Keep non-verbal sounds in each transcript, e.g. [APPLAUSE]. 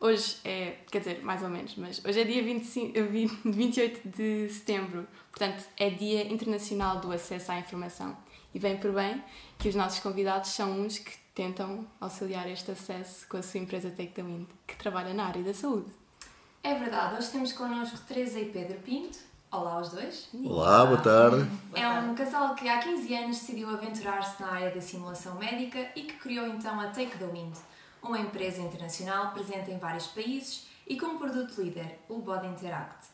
Hoje é, quer dizer, mais ou menos, mas hoje é dia 25, 20, 28 de setembro, portanto é Dia Internacional do Acesso à Informação. E vem por bem que os nossos convidados são uns que tentam auxiliar este acesso com a sua empresa Take the Wind, que trabalha na área da saúde. É verdade, hoje temos connosco Teresa e Pedro Pinto. Olá aos dois. Olá, boa tarde. É um casal que há 15 anos decidiu aventurar-se na área da simulação médica e que criou então a Take the Wind, uma empresa internacional presente em vários países e com um produto líder, o Body Interact.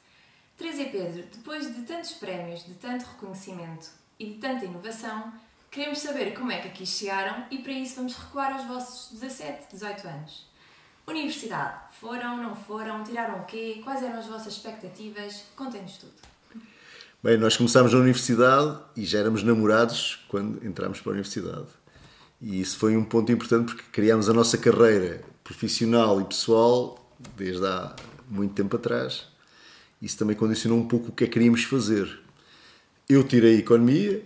Teresa e Pedro, depois de tantos prémios, de tanto reconhecimento e de tanta inovação, queremos saber como é que aqui chegaram e para isso vamos recuar aos vossos 17, 18 anos. Universidade, foram, não foram, tiraram o quê? Quais eram as vossas expectativas? Contem-nos tudo. Bem, nós começámos na universidade e já éramos namorados quando entramos para a universidade. E isso foi um ponto importante porque criámos a nossa carreira profissional e pessoal desde há muito tempo atrás. Isso também condicionou um pouco o que é que queríamos fazer. Eu tirei Economia.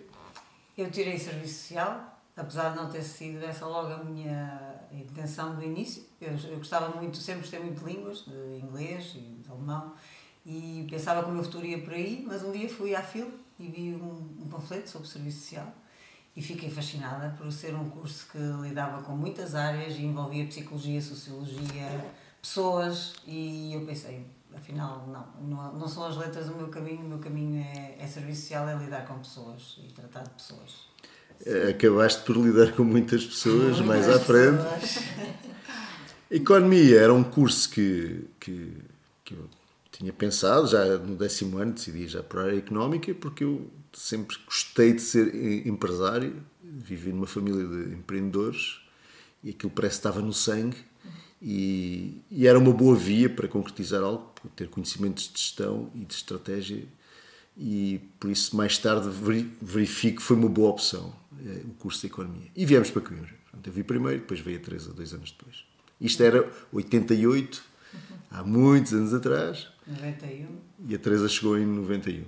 Eu tirei Serviço Social, apesar de não ter sido essa logo a minha intenção do início. Eu, eu gostava muito, sempre gostei muito de línguas, de inglês e de alemão, e pensava que o meu futuro ia por aí, mas um dia fui à FIL e vi um, um panfleto sobre serviço social e fiquei fascinada por ser um curso que lidava com muitas áreas e envolvia psicologia, sociologia, pessoas, e eu pensei, afinal, não, não, são as letras o meu caminho, o meu caminho é, é serviço social, é lidar com pessoas e tratar de pessoas. Acabaste por lidar com muitas pessoas muitas mais à frente. Economia era um curso que, que, que eu tinha pensado, já no décimo ano decidi já para a área económica, porque eu sempre gostei de ser empresário, vivi numa família de empreendedores e aquilo parece que estava no sangue e, e era uma boa via para concretizar algo, ter conhecimentos de gestão e de estratégia e por isso mais tarde verifico que foi uma boa opção eh, o curso de Economia. E viemos para Coimbra. Eu vi primeiro, depois veio a Teresa dois anos depois. Isto era 88, há muitos anos atrás. 91. E a Teresa chegou em 91.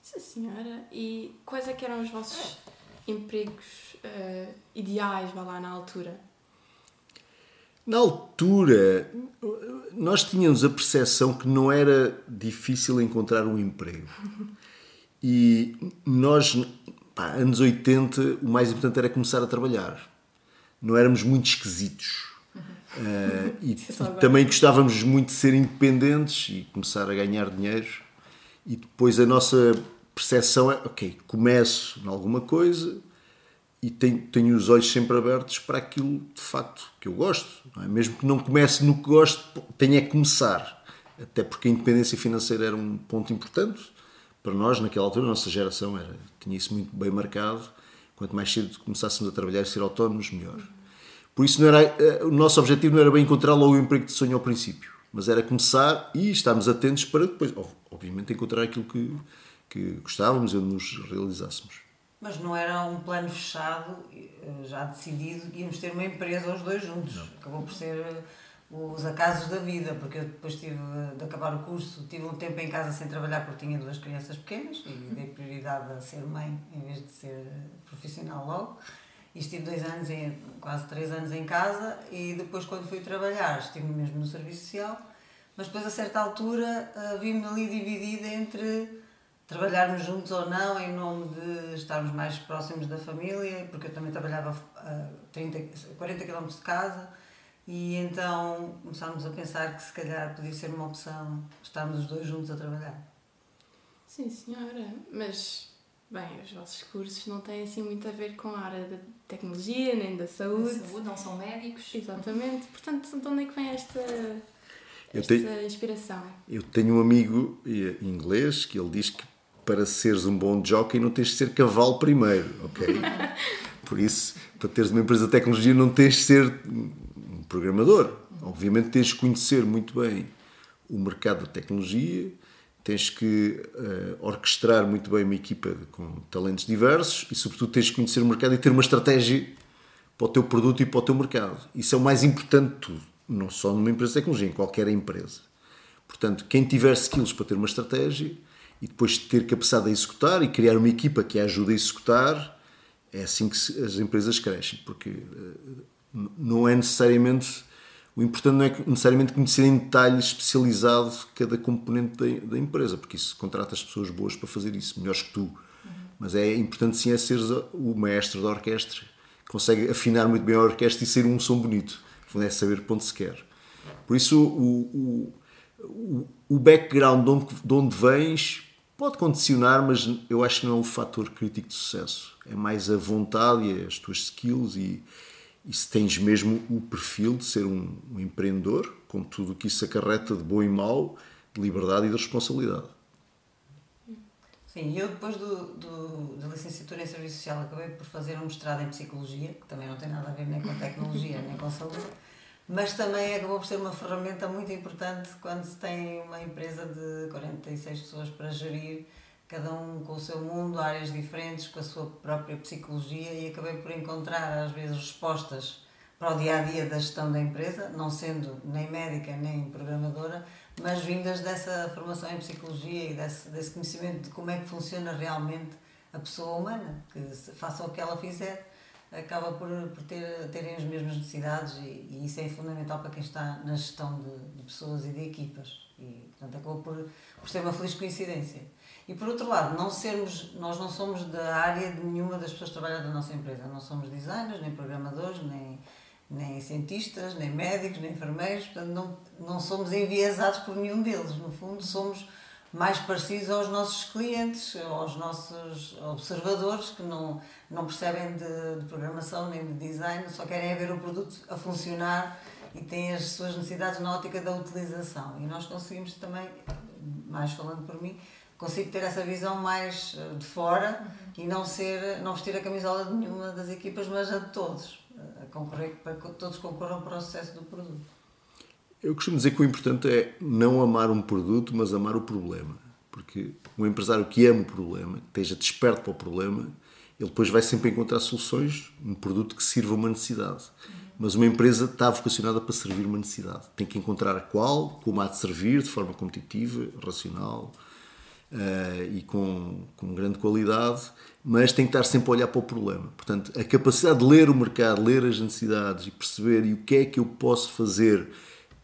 Sim, senhora. E quais é que eram os vossos empregos uh, ideais, vá lá, na altura? Na altura, nós tínhamos a percepção que não era difícil encontrar um emprego. [LAUGHS] E nós, pá, anos 80, o mais importante era começar a trabalhar. Não éramos muito esquisitos. Uh, e, e também gostávamos muito de ser independentes e começar a ganhar dinheiro. E depois a nossa percepção é: ok, começo em alguma coisa e tenho, tenho os olhos sempre abertos para aquilo de facto que eu gosto. É? Mesmo que não comece no que gosto, tenho é que começar. Até porque a independência financeira era um ponto importante para nós naquela altura, a nossa geração era, tinha isso muito bem marcado. Quanto mais cedo começássemos a trabalhar e ser autónomos, melhor. Por isso, não era, eh, o nosso objetivo não era bem encontrar logo o emprego de sonho ao princípio, mas era começar e estarmos atentos para depois, obviamente, encontrar aquilo que, que gostávamos e onde nos realizássemos. Mas não era um plano fechado, eh, já decidido, íamos ter uma empresa os dois juntos. Não. Acabou por ser eh, os acasos da vida, porque eu depois tive de acabar o curso, tive um tempo em casa sem trabalhar porque tinha duas crianças pequenas e dei prioridade a ser mãe em vez de ser profissional logo. E estive dois anos, em, quase três anos em casa e depois quando fui trabalhar estive mesmo no serviço social, mas depois a certa altura uh, vi-me ali dividida entre trabalharmos juntos ou não em nome de estarmos mais próximos da família, porque eu também trabalhava a 30, 40 km de casa e então começámos a pensar que se calhar podia ser uma opção estarmos os dois juntos a trabalhar. Sim, senhora, mas Bem, os vossos cursos não têm assim muito a ver com a área da tecnologia nem da saúde. Da saúde, não são médicos. Exatamente. Portanto, de onde é que vem esta, esta tenho, inspiração? Eu tenho um amigo inglês que ele diz que para seres um bom jockey não tens de ser cavalo primeiro, ok? [LAUGHS] Por isso, para teres uma empresa de tecnologia não tens de ser um programador. Obviamente tens de conhecer muito bem o mercado da tecnologia, tens que uh, orquestrar muito bem uma equipa com talentos diversos e, sobretudo, tens que conhecer o mercado e ter uma estratégia para o teu produto e para o teu mercado. Isso é o mais importante de tudo, não só numa empresa de tecnologia, em qualquer empresa. Portanto, quem tiver skills para ter uma estratégia e depois ter capacidade de executar e criar uma equipa que a ajude a executar, é assim que as empresas crescem, porque uh, Não é necessariamente. O importante não é necessariamente conhecer em detalhe especializado cada componente da, da empresa, porque isso contrata as pessoas boas para fazer isso, melhores que tu. Uhum. Mas é importante sim é seres o maestro da orquestra, consegue afinar muito bem a orquestra e ser um som bonito. É saber para onde se quer. Por isso, o, o, o background de onde, de onde vens pode condicionar, mas eu acho que não é o fator crítico de sucesso. É mais a vontade e as tuas skills e, e se tens mesmo o perfil de ser um, um empreendedor, com tudo o que isso acarreta de bom e mau, de liberdade e de responsabilidade. Sim, eu depois do, do, da licenciatura em Serviço Social acabei por fazer um mestrado em Psicologia, que também não tem nada a ver nem com tecnologia, nem com saúde, mas também acabou por ser uma ferramenta muito importante quando se tem uma empresa de 46 pessoas para gerir, cada um com o seu mundo, áreas diferentes, com a sua própria psicologia e acabei por encontrar às vezes respostas para o dia a dia da gestão da empresa, não sendo nem médica nem programadora, mas vindas dessa formação em psicologia e desse, desse conhecimento de como é que funciona realmente a pessoa humana, que faça o que ela fizer, acaba por, por ter, terem as mesmas necessidades e, e isso é fundamental para quem está na gestão de, de pessoas e de equipas. E, portanto, acabou por, por ser uma feliz coincidência. E por outro lado, não sermos, nós não somos da área de nenhuma das pessoas que trabalham da nossa empresa. Não somos designers, nem programadores, nem, nem cientistas, nem médicos, nem enfermeiros, portanto não, não somos enviesados por nenhum deles. No fundo, somos mais parecidos aos nossos clientes, aos nossos observadores que não, não percebem de, de programação nem de design, só querem ver o produto a funcionar e têm as suas necessidades na ótica da utilização. E nós conseguimos também, mais falando por mim, consigo ter essa visão mais eh, de fora uhum. e não ser não vestir a camisola de nenhuma das equipas, mas a de todos a concorrer, para que todos concorram para o sucesso do produto. Eu costumo dizer que o importante é não amar um produto, mas amar o problema. Porque um empresário que ama o problema, que esteja desperto para o problema, ele depois vai sempre encontrar soluções, um produto que sirva uma necessidade. Mas uma empresa está vocacionada para servir uma necessidade. Tem que encontrar a qual, como há de servir, de forma competitiva, racional uh, e com, com grande qualidade, mas tem que estar sempre a olhar para o problema. Portanto, a capacidade de ler o mercado, ler as necessidades e perceber e o que é que eu posso fazer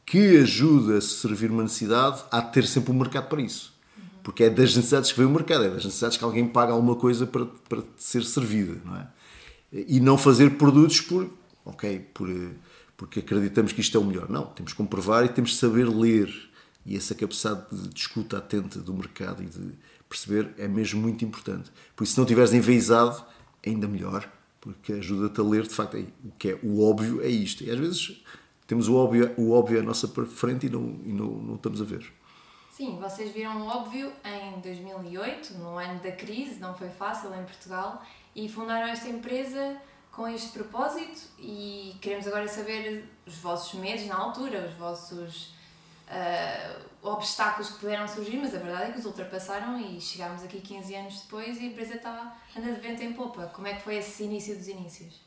que ajude a servir uma necessidade, há de ter sempre um mercado para isso. Porque é das necessidades que vem o mercado, é das necessidades que alguém paga alguma coisa para, para ser servida, não é? E não fazer produtos por, ok, por, porque acreditamos que isto é o melhor. Não, temos que comprovar e temos que saber ler. E essa capacidade de escuta atenta do mercado e de perceber é mesmo muito importante. Por isso, se não estiveres enveizado, ainda melhor, porque ajuda-te a ler, de facto, o que é o óbvio é isto. E às vezes temos o óbvio, o óbvio à nossa frente e não, e não, não estamos a ver. Sim, vocês viram o óbvio em 2008, no ano da crise, não foi fácil em Portugal, e fundaram esta empresa com este propósito e queremos agora saber os vossos medos na altura, os vossos uh, obstáculos que puderam surgir, mas a verdade é que os ultrapassaram e chegámos aqui 15 anos depois e a empresa está andando de vento em popa. Como é que foi esse início dos inícios?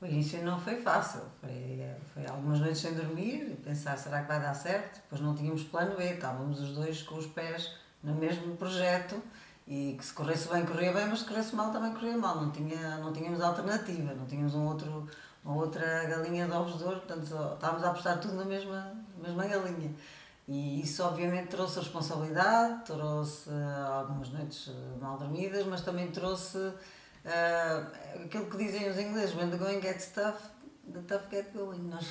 O início não foi fácil, foi, foi algumas noites sem dormir, pensar será que vai dar certo, depois não tínhamos plano B, estávamos os dois com os pés no mesmo projeto e que se corresse bem corria bem, mas se corresse mal também corria mal, não, tinha, não tínhamos alternativa, não tínhamos um outro, outra galinha de ovos de ouro, portanto estávamos a apostar tudo na mesma, mesma galinha. E isso obviamente trouxe responsabilidade, trouxe algumas noites mal dormidas, mas também trouxe uh, aquilo que dizem os ingleses, when the going gets tough, the tough get going. Nós,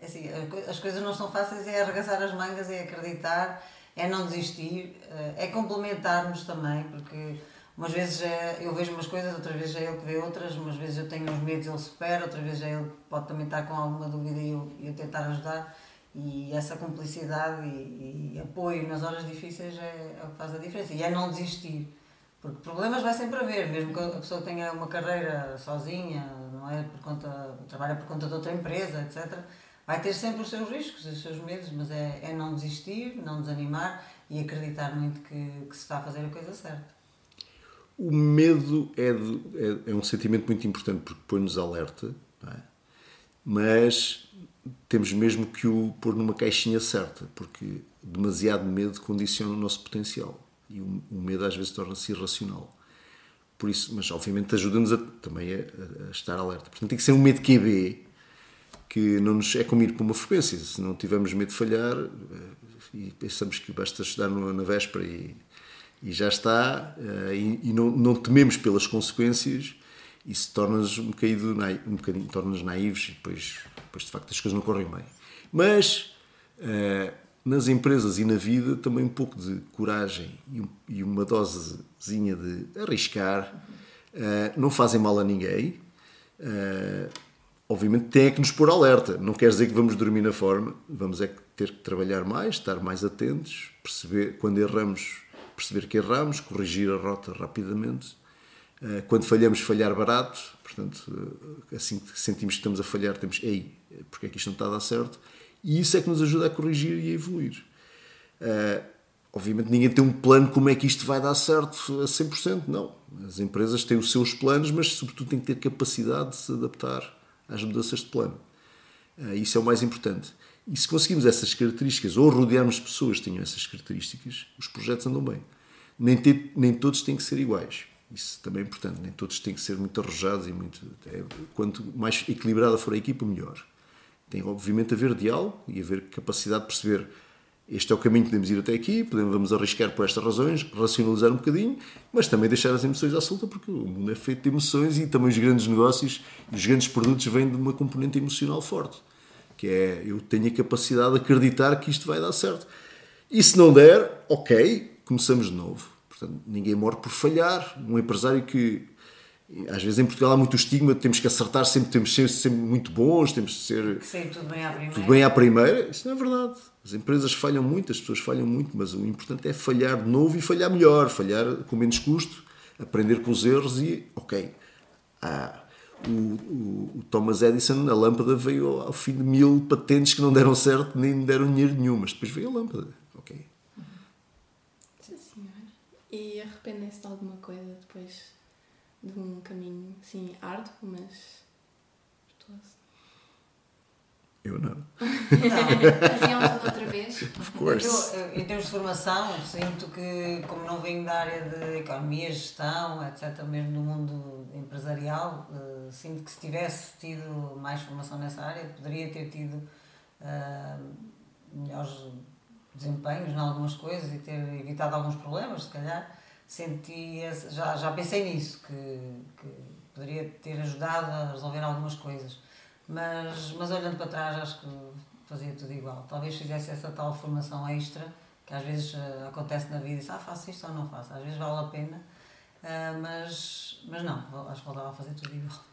é assim, as coisas não são fáceis, é arregaçar as mangas, é acreditar, é não desistir, uh, é complementarmos também, porque umas vezes é, eu vejo umas coisas, outras vezes é ele que vê outras, umas vezes eu tenho uns medos ele supera, outras vezes é ele que pode também estar com alguma dúvida e eu, eu tentar ajudar. E essa cumplicidade e, e, apoio nas horas difíceis é, é o que faz a diferença. E é não desistir. Porque problemas vai sempre haver, mesmo que a pessoa tenha uma carreira sozinha, não é por conta, trabalha por conta de outra empresa, etc. Vai ter sempre os seus riscos, os seus medos, mas é, é não desistir, não desanimar e acreditar muito que, que se está a fazer a coisa certa. O medo é, de, é, é um sentimento muito importante porque põe-nos alerta, é? mas temos mesmo que o pôr numa caixinha certa, porque demasiado medo condiciona o nosso potencial e o, o medo às vezes torna-se irracional. Por isso, mas obviamente ajuda-nos também a, a, estar alerta. Portanto, tem que ser um medo QB, que não nos é como ir para uma frequência. Se não tivermos medo de falhar eh, e pensamos que basta estudar na véspera e, e já está, eh, e, e não, não, tememos pelas consequências, isso torna-nos um bocadinho, um bocadinho naivos e depois, depois de facto as coisas não correm bem. Mas uh, nas empresas e na vida também um pouco de coragem e, uma dosezinha de arriscar uh, não fazem mal a ninguém. Obviamente tem é que nos pôr alerta. Não quer dizer que vamos dormir na forma, vamos é ter que trabalhar mais, estar mais atentos, perceber quando erramos, perceber que erramos, corrigir a rota rapidamente. Eh, quando falhamos, falhar barato, portanto, eh, assim que sentimos que estamos a falhar, temos, ei, porque é que isto não está a dar certo? E isso é que nos ajuda a corrigir e a evoluir. Uh, obviamente ninguém tem um plano como é que isto vai dar certo a 100%, não. As empresas têm os seus planos, mas sobretudo têm que ter capacidade de se adaptar às mudanças de plano. Isso é o mais importante. E se conseguimos essas características, ou rodearmos pessoas que tenham essas características, os projetos andam bem. Nem, ter, nem todos têm que ser iguais. Isso também é importante. Nem todos têm que ser muito arrojados e muito. É, quanto mais equilibrada for a equipa, melhor. Tem, obviamente, a haver diálogo e haver capacidade de perceber este é o caminho que podemos ir até aqui, podemos, vamos arriscar por estas razões, racionalizar um bocadinho, mas também deixar as emoções à solta, porque o mundo é feito de emoções e também os grandes negócios e os grandes produtos vêm de uma componente emocional forte, que é eu tenho a capacidade de acreditar que isto vai dar certo. E se não der, ok, começamos de novo. Portanto, ninguém morre por falhar. Um empresário que às vezes em Portugal há muito estigma, temos que acertar sempre, temos que ser sempre muito bons, temos de ser. Que sei, tudo bem à primeira. Tudo bem à primeira. Isso não é verdade. As empresas falham muito, as pessoas falham muito, mas o importante é falhar de novo e falhar melhor, falhar com menos custo, aprender com os erros e, ok. Ah, o, o, Thomas Edison, a lâmpada veio ao fim de mil patentes que não deram certo, nem deram dinheiro nenhum, mas depois veio a lâmpada. Ok. Sim, senhor. E arrependem-se de alguma coisa depois de um caminho, sim, árduo, mas virtuoso? Eu não. Não, [LAUGHS] faziam tudo outra vez? Of course. Eu, em termos de formação, sinto que, como não venho da área de economia, gestão, etc., mesmo no mundo empresarial, uh, sinto que se tivesse tido mais formação nessa área, poderia ter tido uh, melhores desempenhos em algumas coisas e ter evitado alguns problemas, se calhar senti já, já pensei nisso, que, que poderia ter ajudado a resolver algumas coisas. Mas, mas olhando para trás, acho que fazia tudo igual. Talvez fizesse essa tal formação extra, que às vezes uh, acontece na vida e diz, ah, faço isto ou não faço. Às vezes vale a pena, uh, mas, mas não, acho que voltava a fazer tudo igual.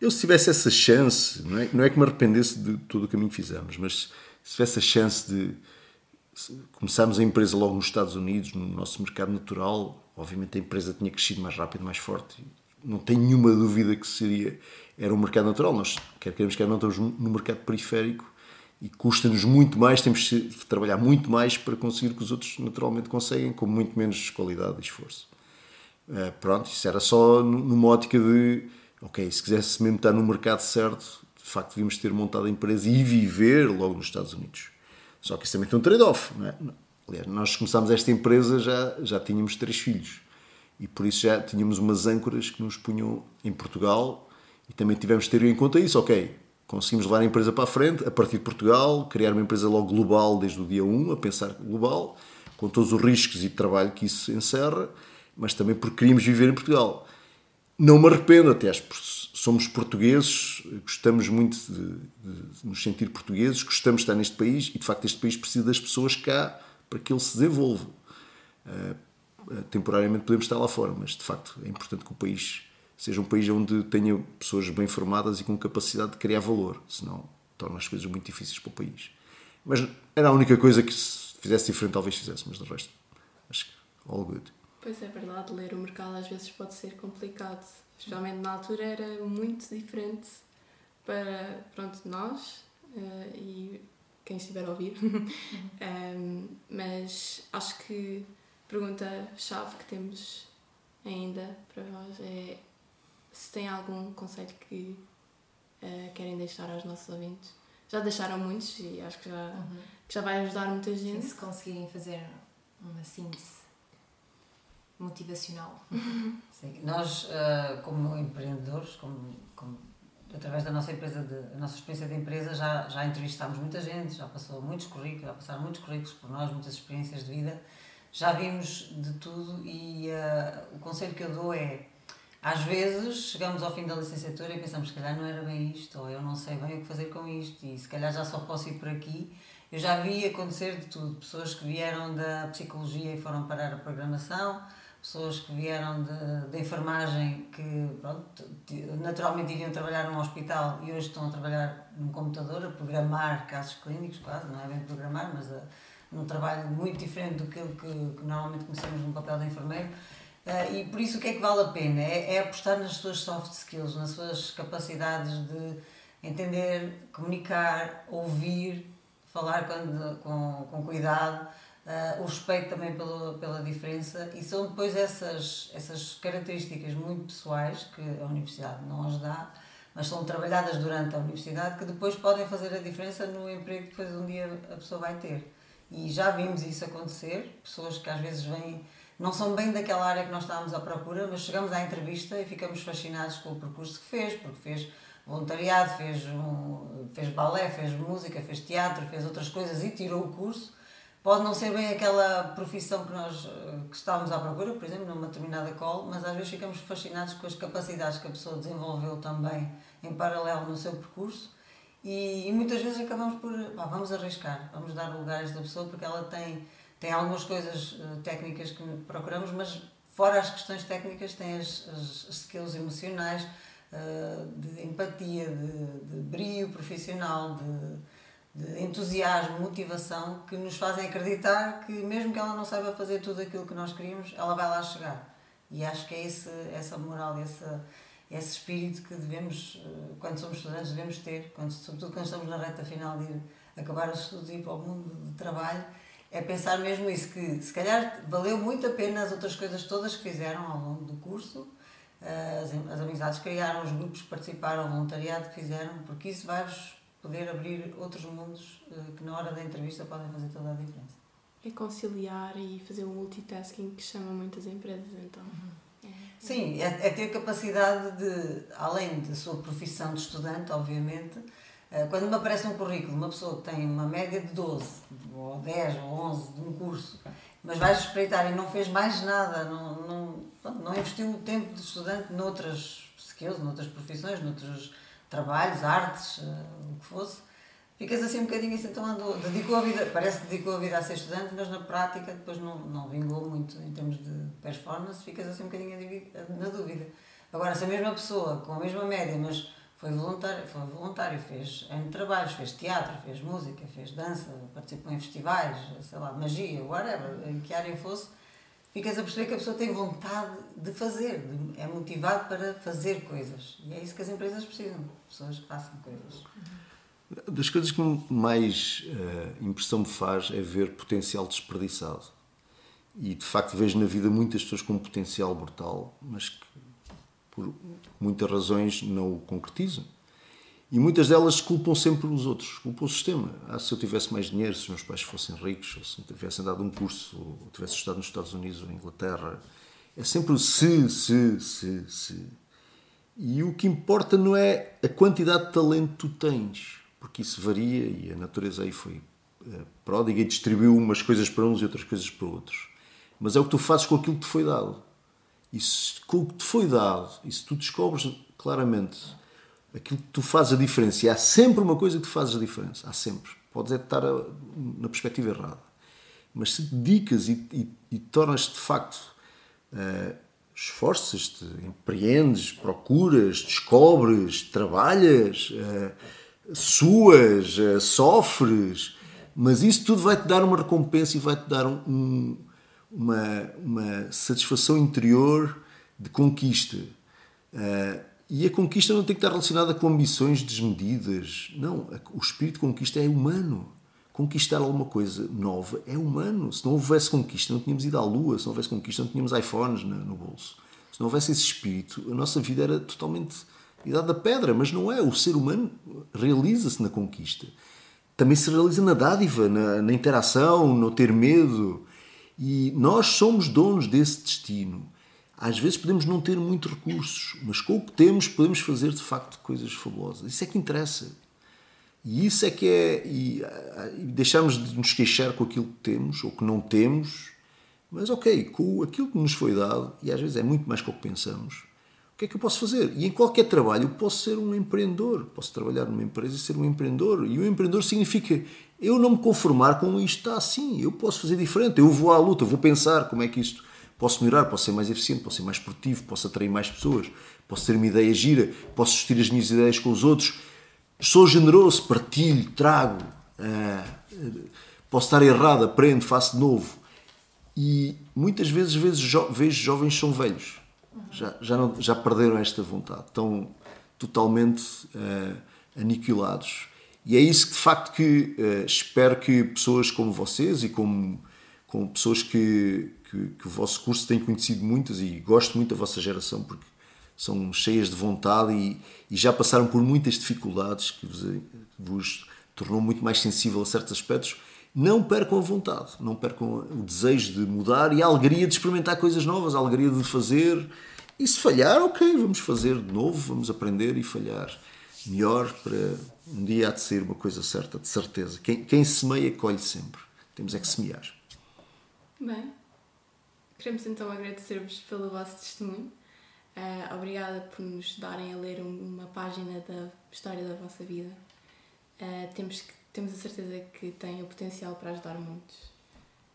Eu, se tivesse essa chance, não é, não é que me arrependesse de todo o que fizemos, mas se tivesse a chance de começarmos a empresa logo nos Estados Unidos, no nosso mercado natural, obviamente a empresa tinha crescido mais rápido, mais forte. Não tenho nenhuma dúvida que seria era um mercado natural. Nós, quer queremos, quer não, estamos no mercado periférico e custa-nos muito mais, temos de trabalhar muito mais para conseguir o que os outros naturalmente conseguem, com muito menos qualidade e esforço. Uh, pronto, isso era só numa ótica de, ok, se quisesse mesmo estar no mercado certo, de facto devíamos ter montado a empresa e viver logo nos Estados Unidos. Só que isso também tem um trade-off, não é? Aliás, nós começámos esta empresa já, já tínhamos três filhos e por isso já tínhamos umas âncoras que nos punham em Portugal e também tivemos de ter em conta isso, ok, conseguimos levar a empresa para a frente a partir de Portugal, criar uma empresa logo global desde o dia 1, a pensar global, com todos os riscos e trabalho que isso encerra, mas também porque queríamos viver em Portugal. Não me arrependo, até somos portugueses, gostamos muito de, de, nos sentir portugueses, gostamos de estar neste país e de facto este país precisa das pessoas cá para que ele se desenvolva. Uh, temporariamente podemos estar lá fora, mas de facto é importante que o país seja um país onde tenha pessoas bem formadas e com capacidade de criar valor, senão torna as coisas muito difíceis para o país. Mas era a única coisa que se fizesse diferente talvez fizesse, mas de resto acho que all good. Pois é verdade, ler o mercado às vezes pode ser complicado, especialmente na altura era muito diferente para pronto, nós uh, e quem estiver a ouvir. [LAUGHS] um, mas acho que pergunta-chave que temos ainda para vós é se tem algum conselho que uh, querem deixar aos nossos ouvintes. Já deixaram muitos e acho que já, uhum. que já vai ajudar muita gente. Sim, se conseguirem fazer uma síntese motivacional. Sim, nós, uh, como empreendedores, como, como através da nossa empresa, de, nossa experiência de empresa, já, já entrevistámos muita gente, já passou muitos currículos, já passaram muitos currículos por nós, muitas experiências de vida, já vimos de tudo e uh, o conselho que eu dou é às vezes chegamos ao fim da licenciatura e pensamos se calhar não era bem isto, ou eu não sei bem o que fazer com isto, e se calhar já só posso ir por aqui. Eu já vi acontecer de tudo, pessoas que vieram da psicologia e foram parar a programação, pessoas que vieram da enfermagem que pronto, naturalmente iriam trabalhar num hospital e hoje estão a trabalhar num computador, a programar casos clínicos quase, não é bem programar, mas a, num trabalho muito diferente do que, que, que normalmente conhecemos no papel de enfermeiro. Uh, e por isso o que é que vale a pena? É, é apostar nas suas soft skills, nas suas capacidades de entender, comunicar, ouvir, falar quando, com, com cuidado, uh, o respeito também pelo, pela diferença e são depois essas, essas características muito pessoais que a universidade não as dá, mas são trabalhadas durante a universidade que depois podem fazer a diferença no emprego que depois um dia a pessoa vai ter. E já vimos isso acontecer, pessoas que às vezes vêm não são bem daquela área que nós estávamos à procura, mas chegamos à entrevista e ficamos fascinados com o percurso que fez, porque fez voluntariado, fez, um, fez balé, fez música, fez teatro, fez outras coisas e tirou o curso. Pode não ser bem aquela profissão que nós que estávamos à procura, por exemplo, numa determinada call, mas às vezes ficamos fascinados com as capacidades que a pessoa desenvolveu também em paralelo no seu percurso e, e muitas vezes acabamos por, pá, vamos arriscar, vamos dar lugares da pessoa porque ela tem tem algumas coisas uh, técnicas que procuramos, mas fora as questões técnicas, tem as, as skills emocionais, uh, de empatia, de, de brio profissional, de, de, entusiasmo, motivação, que nos fazem acreditar que, mesmo que ela não saiba fazer tudo aquilo que nós queríamos, ela vai lá chegar. E acho que é esse, essa moral, essa, esse espírito que devemos, eh, quando somos estudantes, devemos ter, quando, sobretudo quando estamos na reta final de ir acabar os estudos e ir para o mundo de trabalho é pensar mesmo isso, que se calhar valeu muito a pena as outras coisas todas que fizeram ao longo do curso, as, as amizades que criaram, os grupos que participaram, o voluntariado que fizeram, porque isso vai-vos poder abrir outros mundos eh, que na hora da entrevista podem fazer toda a diferença. É conciliar e fazer o multitasking que chama muitas empresas, então. Uhum. Sim, é, é ter capacidade de, além da sua profissão de estudante, obviamente, eh, quando me aparece um currículo, uma pessoa que tem uma média de 12, ou 10, ou 11 de um curso, mas vais espreitar e não fez mais nada, não, não, não investiu o tempo de estudante noutras skills, noutras profissões, noutros trabalhos, artes, eh, o que fosse, ficas assim um bocadinho assim, então andou, dedicou a vida, parece que dedicou a vida a ser estudante, mas na prática depois não, não vingou muito em termos de performance, ficas assim um bocadinho na dúvida. Agora, se a mesma pessoa, com a mesma média, mas foi voluntário, foi voluntário, fez N trabalhos, fez teatro, fez música, fez dança, participou em festivais, sei lá, magia, whatever, em que área fosse, ficas a perceber que a pessoa tem vontade de fazer, é motivado para fazer coisas. E é isso que as empresas precisam, pessoas que façam coisas. Das coisas que mais uh, impressão me faz é ver potencial desperdiçado. E de facto vejo na vida muitas pessoas com um potencial brutal, mas que por muitas razões não o concretizam. E muitas delas culpam sempre os outros, culpam o sistema. Ah, se eu tivesse mais dinheiro, se os meus pais fossem ricos, ou se tivessem dado um curso, ou tivesse estudado nos Estados Unidos ou na Inglaterra. É sempre o se, se, se, se. E o que importa não é a quantidade de talento que tu tens, porque isso varia e a natureza aí foi eh, pródiga e distribuiu umas coisas para uns e outras coisas para outros. Mas é o que tu fazes com aquilo que te foi dado. Isso, com o que te foi dado, e se tu descobres claramente aquilo que tu fazes a diferença, e há sempre uma coisa que tu fazes a diferença, há sempre. Podes é estar na perspectiva errada. Mas se te dedicas e, e, e tornas-te de facto, uh, esforças-te, empreendes, procuras, descobres, trabalhas, uh, suas, uh, sofres, mas isso tudo vai-te dar uma recompensa e vai-te dar um, um uma, uma satisfação interior de conquista. Uh, e a conquista não tem que estar relacionada com ambições desmedidas. Não, o espírito de conquista é humano. Conquistar alguma coisa nova é humano. Se não houvesse conquista, não tínhamos ido à Lua. Se não houvesse conquista, não tínhamos iPhones no bolso. Se não houvesse esse espírito, a nossa vida era totalmente idade da pedra. Mas não é. O ser humano realiza-se na conquista. Também se realiza na dádiva, na, na interação, no ter medo. E nós somos donos desse destino. Às vezes podemos não ter muitos recursos, mas com o que temos podemos fazer de facto coisas fabulosas. Isso é que interessa. E isso é que é. E, e deixamos de nos queixar com aquilo que temos ou que não temos, mas ok, com aquilo que nos foi dado, e às vezes é muito mais que o que pensamos, que é que eu posso fazer? E em qualquer trabalho eu posso ser um empreendedor, posso trabalhar numa empresa e ser um empreendedor. E o um empreendedor significa eu não me conformar com isto está assim, eu posso fazer diferente, eu vou à luta, vou pensar como é que isto posso melhorar, posso ser mais eficiente, posso ser mais produtivo, posso atrair mais pessoas, posso ter uma ideia gira, posso discutir as minhas ideias com os outros, sou generoso, partilho, trago, uh, posso estar errado, aprendo, faço de novo. E muitas vezes, vezes jo vejo jovens são velhos, já, já, não, já perderam esta vontade, estão totalmente uh, aniquilados. E é isso que de facto que uh, espero que pessoas como vocês e como, como pessoas que, que, que, o vosso curso tem conhecido muitas e gosto muito da vossa geração porque são cheias de vontade e, e já passaram por muitas dificuldades que vos, vos, tornou muito mais sensível a certos aspectos. Não percam a vontade, não percam o desejo de mudar e a alegria de experimentar coisas novas, a alegria de fazer. E se falhar, ok, vamos fazer de novo, vamos aprender e falhar melhor para um dia há de ser uma coisa certa, de certeza. Quem, quem semeia, colhe sempre. Temos é que semear. Bem, Queremos então agradecer-vos pelo vosso testemunho. Uh, obrigada por nos darem a ler uma página da história da vossa vida. Uh, temos, que, temos a certeza que têm o potencial para ajudar muitos.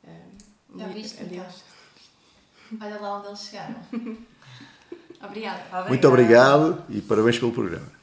Uh, Já viste? Adeus. Olha lá onde eles chegaram. [LAUGHS] Obrigada. Muito obrigado e parabéns pelo programa.